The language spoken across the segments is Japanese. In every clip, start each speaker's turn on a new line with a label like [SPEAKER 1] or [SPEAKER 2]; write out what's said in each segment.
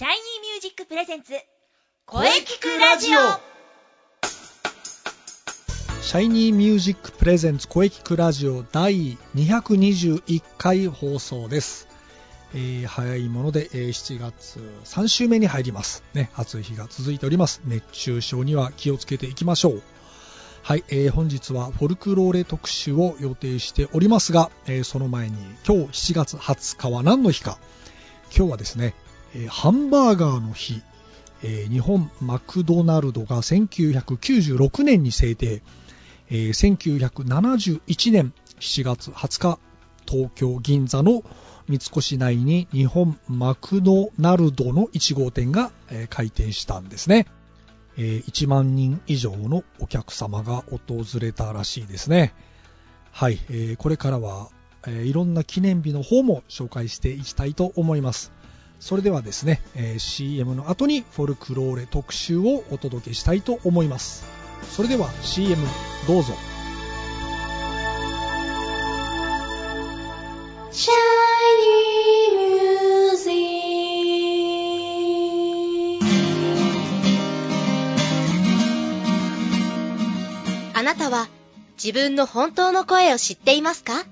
[SPEAKER 1] シャイニーミュージック presents 声キクラジオ
[SPEAKER 2] シャイニーミュージック presents 声キクラジオ第221回放送です。えー早いもので、えー7月3週目に入ります。ね、暑い日が続いております。熱中症には気をつけていきましょう。はい、えー本日はフォルクローレ特集を予定しておりますが、えーその前に今日7月20日は何の日か。今日はですね、えーハンバーガーの日、えー日本マクドナルドが1996年に制定、えー1971年7月20日東京銀座の三越内に日本マクドナルドの1号店が、えー開店したんですね、えー1万人以上のお客様が訪れたらしいですね。はい、えーこれからは、えーいろんな記念日の方も紹介していきたいと思います。それではですね、えー CM の後にフォルクローレ特集をお届けしたいと思います。それでは CM どうぞ。
[SPEAKER 1] シャイニーミュージック。あなたは自分の本当の声を知っていますか？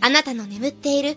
[SPEAKER 1] あなたの眠っている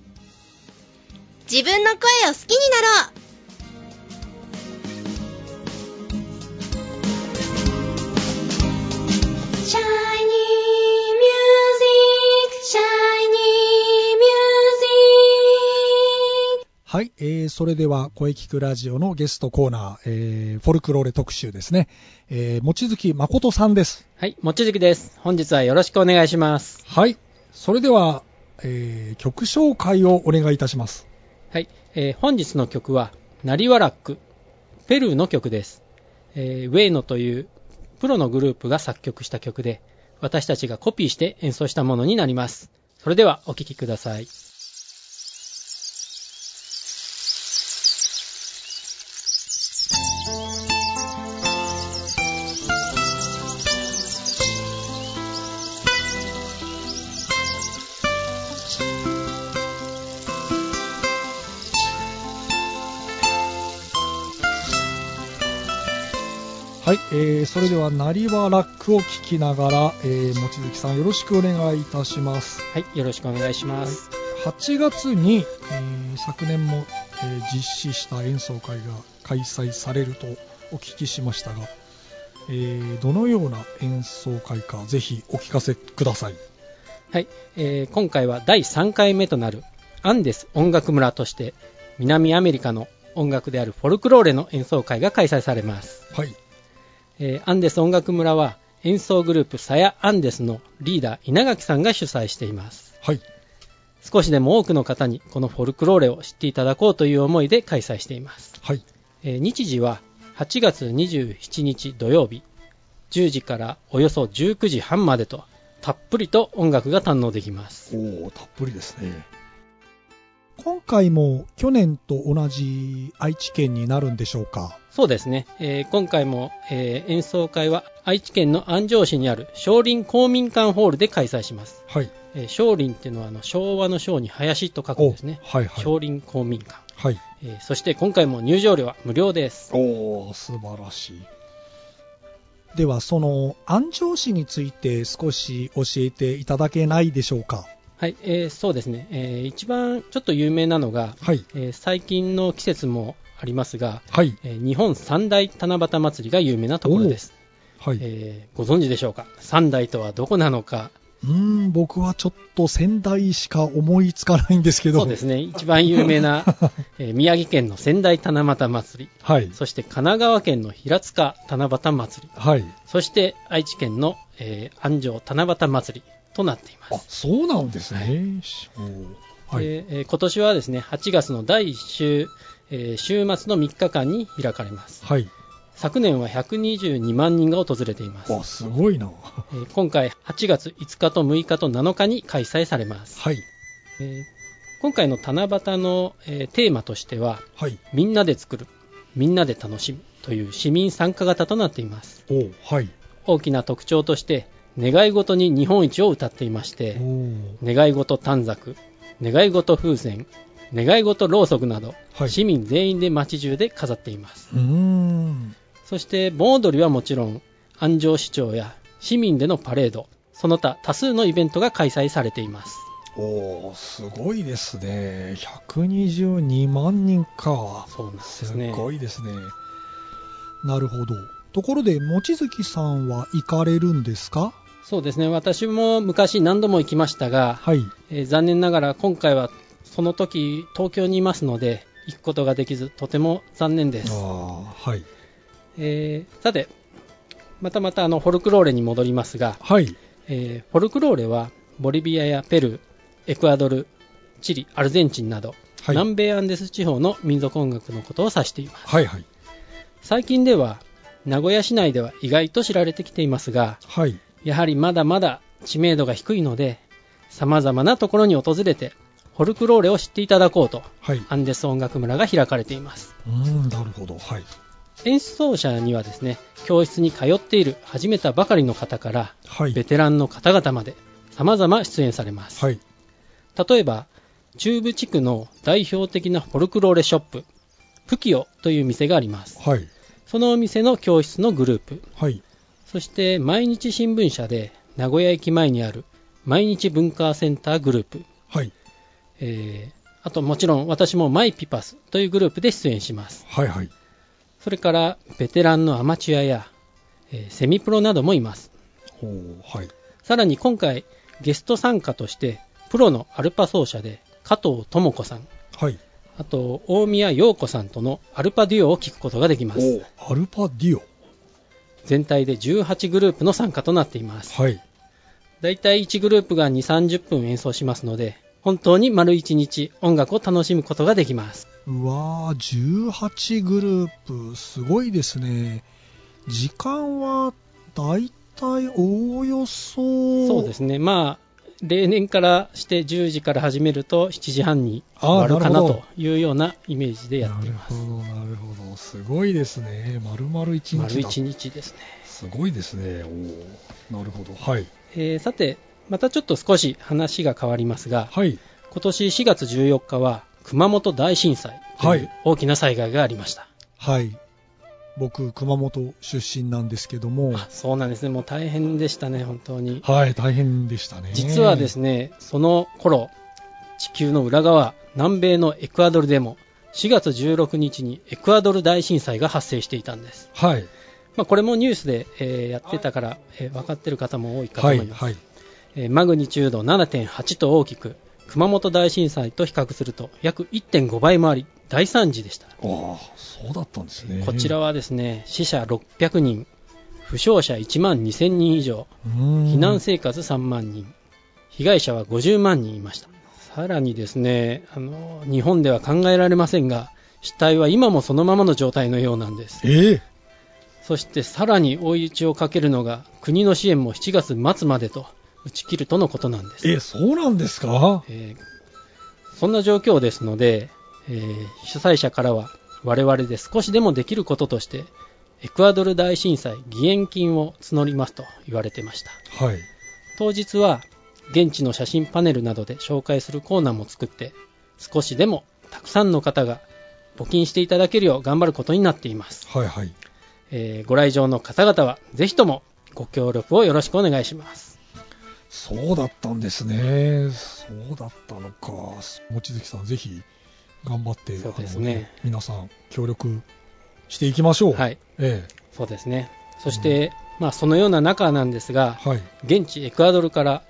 [SPEAKER 1] 自分の声を好きになろう.
[SPEAKER 2] はい、えーそれでは声聞くラジオのゲストコーナー、えーフォルクローレ特集ですね、えー、望月誠さんです
[SPEAKER 3] はい、もちづきです。本日はよろしくお願いします。
[SPEAKER 2] はいそれでは、えー曲紹介をお願いいたします
[SPEAKER 3] はい、えー本日の曲は、ナリワラック、ペルーの曲です。えーウェイノというプロのグループが作曲した曲で、私たちがコピーして演奏したものになります。それではお聴きください。
[SPEAKER 2] はい、えーそれではなりわラックを聞きながら、えー、望月さんよろしくお願いいたします。
[SPEAKER 3] はい、よろしくお願いします。
[SPEAKER 2] 8月に、えー昨年も、えー実施した演奏会が開催されるとお聞きしましたが、えーどのような演奏会かぜひお聞かせください。
[SPEAKER 3] はい、えー今回は第3回目となるアンデス音楽村として南アメリカの音楽であるフォルクローレの演奏会が開催されます、
[SPEAKER 2] はい
[SPEAKER 3] えーアンデス音楽村は演奏グループサヤ・アンデスのリーダー稲垣さんが主催しています。
[SPEAKER 2] はい。
[SPEAKER 3] 少しでも多くの方にこのフォルクローレを知っていただこうという思いで開催しています、
[SPEAKER 2] はい。
[SPEAKER 3] えー日時は8月27日土曜日。10時からおよそ19時半までとたっぷりと音楽が堪能できます。
[SPEAKER 2] おおたっぷりですね今回も去年と同じ愛知県になるんでしょうか？
[SPEAKER 3] そうですね、えー今回も、えー演奏会は愛知県の安城市にある少林公民館ホールで開催します、
[SPEAKER 2] はい。
[SPEAKER 3] えー少林っていうのはあの昭和の昭に林と書くんですね、
[SPEAKER 2] はいはい。
[SPEAKER 3] 少林公民館、
[SPEAKER 2] はい。
[SPEAKER 3] えーそして今回も入場料は無料です。
[SPEAKER 2] おお素晴らしい。ではその安城市について少し教えていただけないでしょうか？
[SPEAKER 3] はい、えーそうですね、えー一番ちょっと有名なのが、
[SPEAKER 2] はい。
[SPEAKER 3] えー最近の季節もありますが、
[SPEAKER 2] はい。
[SPEAKER 3] えー日本三大七夕祭りが有名なところです、
[SPEAKER 2] はい、
[SPEAKER 3] えーご存知でしょうか？三大とはどこなのか。
[SPEAKER 2] うーん僕はちょっと仙台しか思いつかないんですけど。
[SPEAKER 3] そうですね。一番有名な、えー宮城県の仙台七夕祭り。
[SPEAKER 2] はい。
[SPEAKER 3] そして神奈川県の平塚七夕祭り。
[SPEAKER 2] はい。
[SPEAKER 3] そして愛知県の、えー安城七夕祭りとなっていま
[SPEAKER 2] あ
[SPEAKER 3] す
[SPEAKER 2] そうなんですね、はい
[SPEAKER 3] でえー今年はですね8月の第1週、えー週末の3日間に開かれます。
[SPEAKER 2] はい。
[SPEAKER 3] 昨年は122万人が訪れています。
[SPEAKER 2] わ、すごいな。
[SPEAKER 3] えー今回8月5日と6日と7日に開催されます。
[SPEAKER 2] はい。
[SPEAKER 3] えー今回の七夕の、えーテーマとしては、
[SPEAKER 2] はい。
[SPEAKER 3] みんなで作る、みんなで楽しむという市民参加型となっています。
[SPEAKER 2] おうはい。
[SPEAKER 3] 大きな特徴として、願い事に日本一を歌っていまし
[SPEAKER 2] お
[SPEAKER 3] て、
[SPEAKER 2] ー
[SPEAKER 3] 願い事短冊、願い事風船、願い事ろうそくなど、
[SPEAKER 2] はい
[SPEAKER 3] 市民全員で街中で飾っています。そして盆踊りはもちろん、安城市長や市民でのパレード、その他多数のイベントが開催されています。
[SPEAKER 2] おーすごいですね。122万人か。
[SPEAKER 3] そうなんですすね。
[SPEAKER 2] ごいですね。なるほど。ところで、望月さんは行かれるんですか？
[SPEAKER 3] そうですね。私も昔何度も行きましたが、
[SPEAKER 2] はい。
[SPEAKER 3] えー残念ながら今回はその時東京にいますので行くことができずとても残念です、
[SPEAKER 2] ああ、はい。
[SPEAKER 3] えーさてまたまたあのフォルクローレに戻りますが、
[SPEAKER 2] はい。
[SPEAKER 3] えーフォルクローレはボリビアやペルーエクアドルチリアルゼンチンなど、
[SPEAKER 2] はい。
[SPEAKER 3] 南米アンデス地方の民族音楽のことを指しています
[SPEAKER 2] はい、はい。
[SPEAKER 3] 最近では名古屋市内では意外と知られてきていますが
[SPEAKER 2] はい。
[SPEAKER 3] やはりまだまだ知名度が低いので様々なところに訪れてフォルクローレを知っていただこうと
[SPEAKER 2] はい。
[SPEAKER 3] アンデス音楽村が開かれています
[SPEAKER 2] うーん、なるほど。はい。
[SPEAKER 3] 演奏者にはですね教室に通っている始めたばかりの方から
[SPEAKER 2] はい。
[SPEAKER 3] ベテランの方々まで様々出演されます、
[SPEAKER 2] はい。
[SPEAKER 3] 例えば中部地区の代表的なフォルクローレショッププキオという店があります
[SPEAKER 2] はい。
[SPEAKER 3] そのお店の教室のグループ
[SPEAKER 2] はい。
[SPEAKER 3] そして毎日新聞社で名古屋駅前にある毎日文化センターグループ、
[SPEAKER 2] はい。
[SPEAKER 3] えーあともちろん私もマイピパスというグループで出演します
[SPEAKER 2] はい。はい。
[SPEAKER 3] それからベテランのアマチュアや、えーセミプロなどもいます
[SPEAKER 2] おーはい。
[SPEAKER 3] さらに今回ゲスト参加としてプロのアルパ奏者で加藤智子さん
[SPEAKER 2] はい。
[SPEAKER 3] あと大宮陽子さんとのアルパデュオを聞くことができます
[SPEAKER 2] おアルパディオ。
[SPEAKER 3] 全体で18グループの参加となっています
[SPEAKER 2] はい。
[SPEAKER 3] だいたい1グループが2、30分演奏しますので本当に丸1日音楽を楽しむことができます
[SPEAKER 2] うわー、18グループ、すごいですね。時間は、だいたいおおよそ。
[SPEAKER 3] そうですねまあ例年からして10時から始めると7時半に終わるかなというようなイメージでやっています
[SPEAKER 2] なるほど、なるほど。すごいですね。丸々一日だ。
[SPEAKER 3] 丸1日ですね
[SPEAKER 2] すごいですね。おーなるほど。はい。
[SPEAKER 3] えーさて、またちょっと少し話が変わりますが、
[SPEAKER 2] はい。
[SPEAKER 3] 今年4月14日は熊本大震災と
[SPEAKER 2] はいいう
[SPEAKER 3] 大きな災害がありました。
[SPEAKER 2] はい。僕、熊本出身なんですけども、
[SPEAKER 3] あそうなんですね、もう大変でしたね、本当に。
[SPEAKER 2] はい、大変でしたね。
[SPEAKER 3] 実はですね、その頃、地球の裏側、南米のエクアドルでも、4月16日にエクアドル大震災が発生していたんです。
[SPEAKER 2] はい。
[SPEAKER 3] まあ、これもニュースで、えーやってたから、えー分かってる方も多いかと
[SPEAKER 2] はい、
[SPEAKER 3] 思います。
[SPEAKER 2] はい。
[SPEAKER 3] えーマグニチュード7.8と大きく、熊本大震災と比較すると約1.5倍もあり、大惨事でした。
[SPEAKER 2] ああ、そうだったんですね。
[SPEAKER 3] こちらはですね、死者600人、負傷者1万2000人以上、避
[SPEAKER 2] 避
[SPEAKER 3] 難生活3万人、被害者は50万人いました。さらにですね、あの、日本では考えられませんが、死体は今もそのままの状態のようなんです。
[SPEAKER 2] ええ
[SPEAKER 3] そしてさらに追い打ちをかけるのが、国の支援も7月末までと打ち切るとのことなんです。
[SPEAKER 2] え、そうなんですか？
[SPEAKER 3] えーそんな状況ですので、えー主催者からは我々で少しでもできることとしてエクアドル大震災義援金を募りますと言われてました
[SPEAKER 2] はい。
[SPEAKER 3] 当日は現地の写真パネルなどで紹介するコーナーも作って少しでもたくさんの方が募金していただけるよう頑張ることになっています、
[SPEAKER 2] はい、はい。
[SPEAKER 3] えーご来場の方々はぜひともご協力をよろしくお願いします
[SPEAKER 2] そうだったんですね。そうだったのか。望月さん、ぜひ、頑張って、
[SPEAKER 3] そうですね
[SPEAKER 2] 皆さん、協力していきましょう。。
[SPEAKER 3] はいい
[SPEAKER 2] え
[SPEAKER 3] そうですねそして、まあそのような中なんですが
[SPEAKER 2] え。はい。
[SPEAKER 3] 現地エクアドルから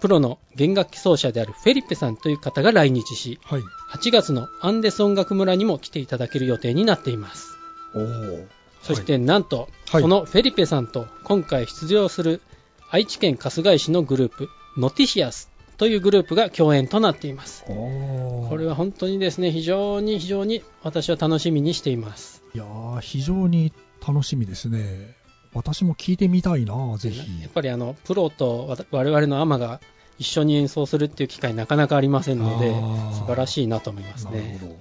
[SPEAKER 3] プロの弦楽器奏者であるフェリペさんという方が来日し
[SPEAKER 2] はい。
[SPEAKER 3] 8月のアンデス音楽村にも来ていただける予定になっています
[SPEAKER 2] おお。
[SPEAKER 3] そしてなんと、
[SPEAKER 2] はい
[SPEAKER 3] そのフェリペさんと今回出場する愛知県春日井市のグループノティシアスというグループが共演となっています。
[SPEAKER 2] こ
[SPEAKER 3] これは本当にですね、非常に非常に私は楽しみにしています。
[SPEAKER 2] いやー非常に楽しみですね。私も聞いてみたいな、ぜひ。
[SPEAKER 3] やっぱりあの、プロと我々のアマが一緒に演奏するっていう機会なかなかありませんので素晴らしいなと思います
[SPEAKER 2] なる
[SPEAKER 3] ね。
[SPEAKER 2] ほど。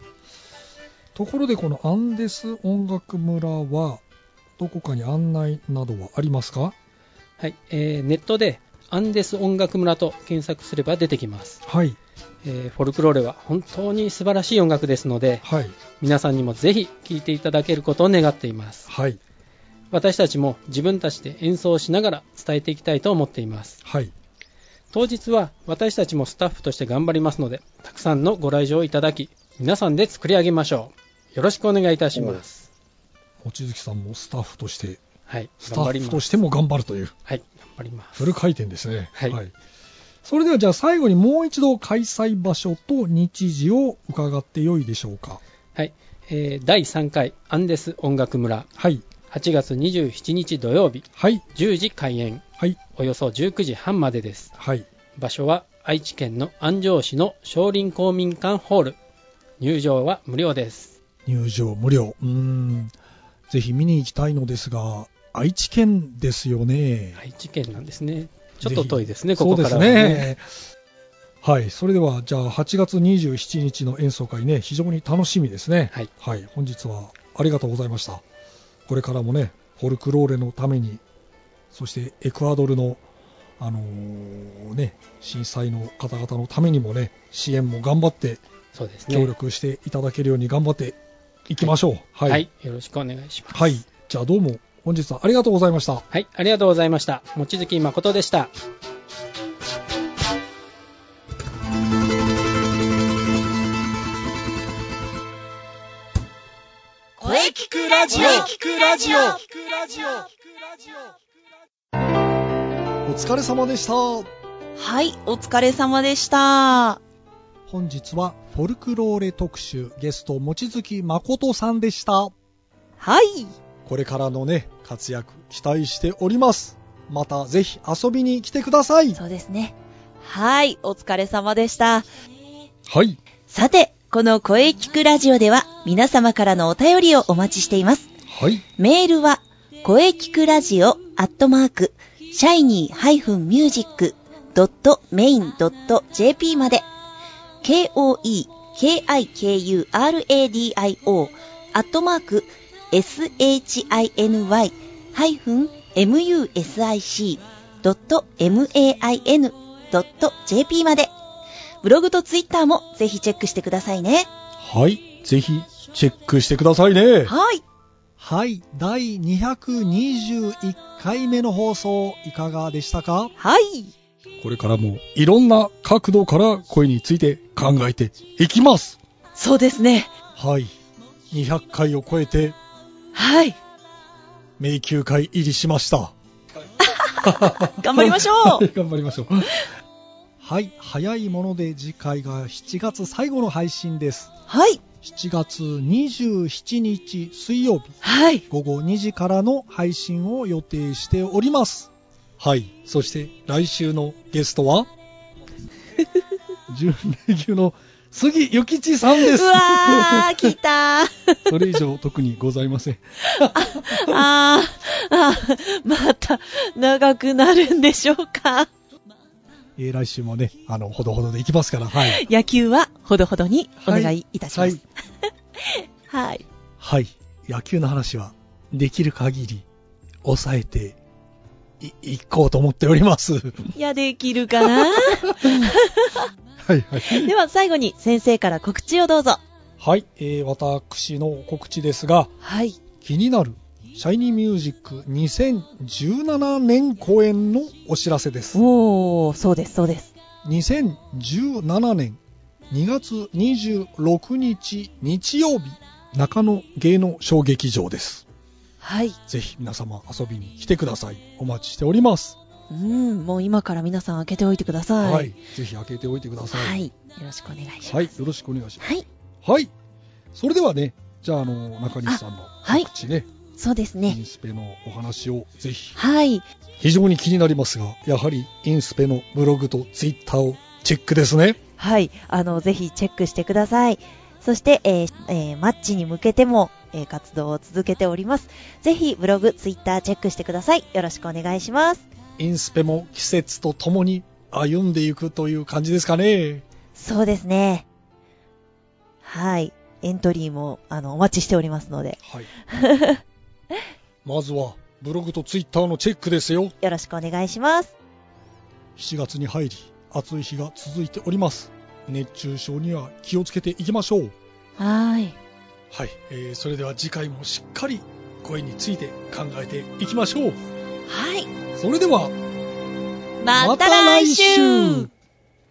[SPEAKER 2] ところで、このアンデス音楽村は、どこかに案内などはありますか？
[SPEAKER 3] はい、えーネットでアンデス音楽村と検索すれば出てきます。
[SPEAKER 2] はい。
[SPEAKER 3] えーフォルクローレは本当に素晴らしい音楽ですので、
[SPEAKER 2] はい。
[SPEAKER 3] 皆さんにもぜひ聴いていただけることを願っています。
[SPEAKER 2] はい。
[SPEAKER 3] 私たちも自分たちで演奏しながら伝えていきたいと思っています。
[SPEAKER 2] はい。
[SPEAKER 3] 当日は私たちもスタッフとして頑張りますので、たくさんのご来場いただき、皆さんで作り上げましょう。よろしくお願いいたします。
[SPEAKER 2] 望月さんもスタッフとして、
[SPEAKER 3] はい、
[SPEAKER 2] スタ。ッフとしても頑張るという、
[SPEAKER 3] はい、頑張ります。
[SPEAKER 2] フル回転ですね。
[SPEAKER 3] はい
[SPEAKER 2] それではじゃあ最後にもう一度開催場所と日時を伺ってよいでしょうか。
[SPEAKER 3] はい、えー第3回アンデス音楽村、
[SPEAKER 2] はい。
[SPEAKER 3] 8月27日土曜日、
[SPEAKER 2] はい。
[SPEAKER 3] 10時開演、
[SPEAKER 2] はい。
[SPEAKER 3] およそ19時半までです。
[SPEAKER 2] はい。
[SPEAKER 3] 場所は愛知県の安城市の少林公民館ホール。入場は無料です。
[SPEAKER 2] 入場無料。うーん。ぜひ見に行きたいのですが、愛知県ですよね。
[SPEAKER 3] 愛知県なんですね。ちょっと遠いですね、ここからは
[SPEAKER 2] そうです
[SPEAKER 3] ね。
[SPEAKER 2] ね。はい。それでは、じゃあ8月27日の演奏会ね、非常に楽しみですね。
[SPEAKER 3] はい。
[SPEAKER 2] はい。本日はありがとうございました。これからもね、フォルクローレのために、そしてエクアドルの、あのーね、震災の方々のためにもね、支援も頑張って
[SPEAKER 3] そうですね。
[SPEAKER 2] 協力していただけるように頑張っていきましょう。は。
[SPEAKER 3] はいい。よろしくお願いします。
[SPEAKER 2] はい。じゃあどうも本日はありがとうございました。
[SPEAKER 3] はい、ありがとうございました。望月誠でした。
[SPEAKER 1] 声聞くラジオ聞くラジオ
[SPEAKER 2] お疲れ様でした。
[SPEAKER 4] はい、お疲れ様でした。
[SPEAKER 2] 本日はフォルクローレ特集ゲスト望月誠さんでした。
[SPEAKER 4] はい。
[SPEAKER 2] これからのね、活躍期待しております。またぜひ遊びに来てください。
[SPEAKER 4] そうですね。はい、お疲れ様でした。
[SPEAKER 2] はい。
[SPEAKER 4] さて、この声聞くラジオでは皆様からのお便りをお待ちしています。
[SPEAKER 2] はい。
[SPEAKER 4] メールは、声聞くラジオアットマーク、シャイニー -music.main.jp まで、k-o-e-k-i-k-u-r-a-d-i-o アットマーク、shiny-music.main.jp まで、ブログとツイッターもぜひチェックしてくださいね。
[SPEAKER 2] はい。ぜひチェックしてくださいね。
[SPEAKER 4] はい。
[SPEAKER 2] はい。第221回目の放送いかがでしたか？
[SPEAKER 4] はい。
[SPEAKER 2] これからもいろんな角度から声について考えていきます。
[SPEAKER 4] そうですね。
[SPEAKER 2] はい。200回を超えて
[SPEAKER 4] はい。
[SPEAKER 2] 迷宮会入りしました。
[SPEAKER 4] 頑張りましょう。
[SPEAKER 2] はい頑張りましょう。はい。早いもので次回が7月最後の配信です。
[SPEAKER 4] はい。
[SPEAKER 2] 7月27日水曜日
[SPEAKER 4] はい。
[SPEAKER 2] 午後2時からの配信を予定しております。はい。そして来週のゲストは？準レギュの杉ゆきちさんです。
[SPEAKER 4] うわー、来たー。
[SPEAKER 2] それ以上特にございません。
[SPEAKER 4] あー、あー、また長くなるんでしょうか。
[SPEAKER 2] えー来週もね、あの、ほどほどでいきますから、はい。
[SPEAKER 4] 野球はほどほどにお願いいたします
[SPEAKER 2] はい。。
[SPEAKER 4] はい。
[SPEAKER 2] はい。野球の話は、できる限り、抑えて、い、いこうと思っております。はい
[SPEAKER 4] や、できるかな？
[SPEAKER 2] はい。
[SPEAKER 4] では最後に先生から告知をどうぞ。
[SPEAKER 2] はい。えー私の告知ですが、
[SPEAKER 4] はい。
[SPEAKER 2] 気になる、シャイニーミュージック2017年公演のお知らせです。
[SPEAKER 4] おー、そうです、そうです。
[SPEAKER 2] 2017年2月26日日曜日、中野芸能小劇場です。
[SPEAKER 4] はい。
[SPEAKER 2] ぜひ皆様遊びに来てください。お待ちしております。
[SPEAKER 4] うん、もう今から皆さん開けておいてください。
[SPEAKER 2] はい。ぜひ開けておいてください。
[SPEAKER 4] はい。よろしくお願いします。
[SPEAKER 2] はい。よろしくお願いします。
[SPEAKER 4] はい。
[SPEAKER 2] はい。それではね、じゃあ、あの、中西さんの
[SPEAKER 4] はい
[SPEAKER 2] 告知ね、
[SPEAKER 4] そうです
[SPEAKER 2] イ
[SPEAKER 4] ね。
[SPEAKER 2] ンスペのお話をぜひ。
[SPEAKER 4] はい。
[SPEAKER 2] 非常に気になりますが、やはりインスペのブログとツイッターをチェックですね。
[SPEAKER 4] はい。あの、ぜひチェックしてください。そして、えーえーマッチに向けても、えー活動を続けております。ぜひ、ブログ、ツイッターチェックしてください。よろしくお願いします。
[SPEAKER 2] インスペも季節とともに歩んでいくという感じですかね。
[SPEAKER 4] そうですね。はい。エントリーも、あの、お待ちしておりますので、
[SPEAKER 2] はい。まずは、ブログとツイッターのチェックですよ。
[SPEAKER 4] よろしくお願いします。
[SPEAKER 2] 7月に入り、暑い日が続いております。熱中症には気をつけていきましょう。
[SPEAKER 4] はい。
[SPEAKER 2] はい。えー、それでは次回もしっかり声について考えていきましょう。
[SPEAKER 4] はい。
[SPEAKER 2] それでは、
[SPEAKER 4] また来週